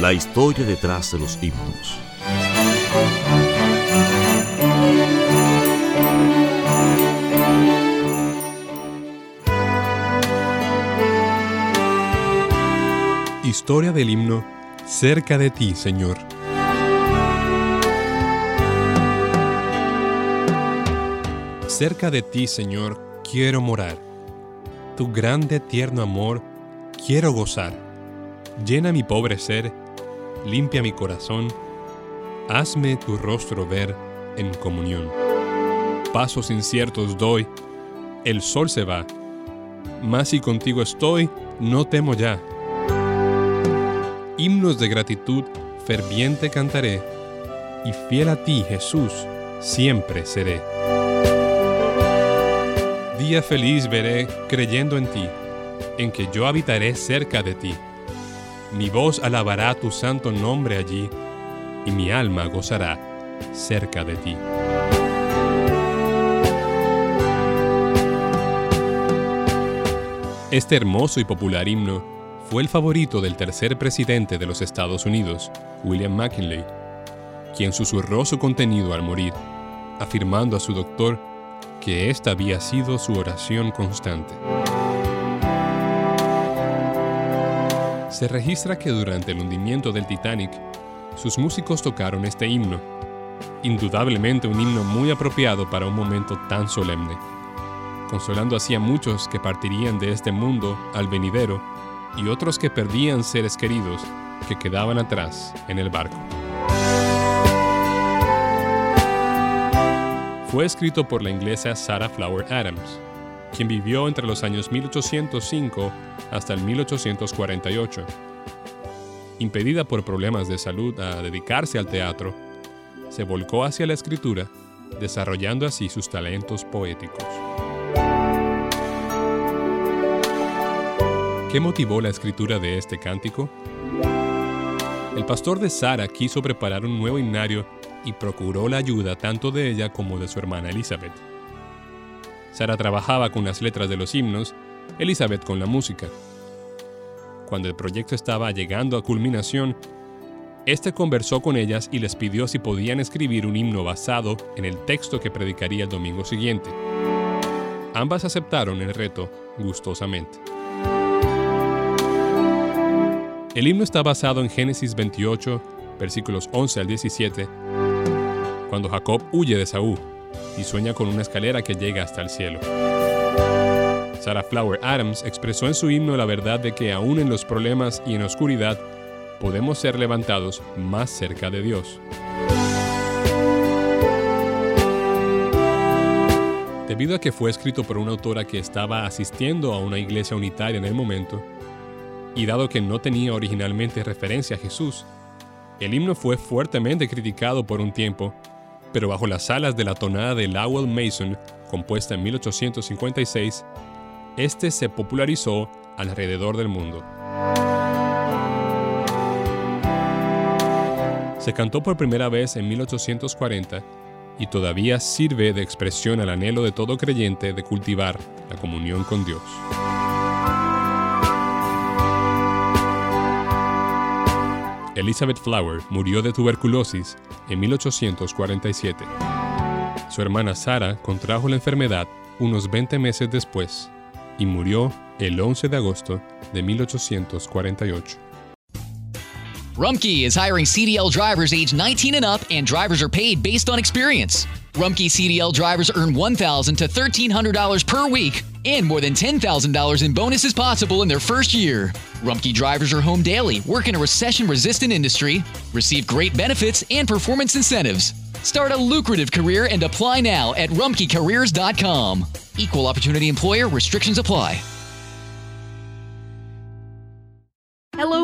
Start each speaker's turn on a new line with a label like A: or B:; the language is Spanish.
A: La historia detrás de los himnos.
B: Historia del himno Cerca de ti, Señor. Cerca de ti, Señor, quiero morar. Tu grande tierno amor quiero gozar. Llena mi pobre ser, limpia mi corazón, hazme tu rostro ver en comunión. Pasos inciertos doy, el sol se va, mas si contigo estoy, no temo ya. Himnos de gratitud ferviente cantaré, y fiel a ti, Jesús, siempre seré. Día feliz veré creyendo en ti, en que yo habitaré cerca de ti. Mi voz alabará tu santo nombre allí, y mi alma gozará cerca de ti. Este hermoso y popular himno fue el favorito del tercer presidente de los Estados Unidos, William McKinley, quien susurró su contenido al morir, afirmando a su doctor que esta había sido su oración constante. Se registra que durante el hundimiento del Titanic, sus músicos tocaron este himno, indudablemente un himno muy apropiado para un momento tan solemne, consolando así a muchos que partirían de este mundo al venidero y otros que perdían seres queridos que quedaban atrás en el barco. Fue escrito por la inglesa Sarah Flower Adams, quien vivió entre los años 1805 hasta el 1848. Impedida por problemas de salud a dedicarse al teatro, se volcó hacia la escritura, desarrollando así sus talentos poéticos. ¿Qué motivó la escritura de este cántico? El pastor de Sara quiso preparar un nuevo himnario y procuró la ayuda tanto de ella como de su hermana Elizabeth. Sara trabajaba con las letras de los himnos, Elizabeth con la música. Cuando el proyecto estaba llegando a culminación, este conversó con ellas y les pidió si podían escribir un himno basado en el texto que predicaría el domingo siguiente. Ambas aceptaron el reto gustosamente. El himno está basado en Génesis 28, versículos 11 al 17, cuando Jacob huye de Saúl y sueña con una escalera que llega hasta el cielo. Sarah Flower Adams expresó en su himno la verdad de que aún en los problemas y en oscuridad podemos ser levantados más cerca de Dios. Debido a que fue escrito por una autora que estaba asistiendo a una iglesia unitaria en el momento, y dado que no tenía originalmente referencia a Jesús, el himno fue fuertemente criticado por un tiempo, pero bajo las alas de la tonada de Lowell Mason, compuesta en 1856, este se popularizó alrededor del mundo. Se cantó por primera vez en 1840 y todavía sirve de expresión al anhelo de todo creyente de cultivar la comunión con Dios. Elizabeth Flower murió de tuberculosis en 1847. Su hermana Sarah contrajo la enfermedad unos 20 meses después y murió el 11 de agosto de 1848.
C: Rumkey is hiring CDL drivers age 19 and up, and drivers are paid based on experience. Rumkey CDL drivers earn $1,000 to $1,300 per week, and more than $10,000 in bonuses possible in their first year. Rumkey drivers are home daily, work in a recession resistant industry, receive great benefits and performance incentives. Start a lucrative career and apply now at rumkeycareers.com. Equal opportunity employer restrictions apply.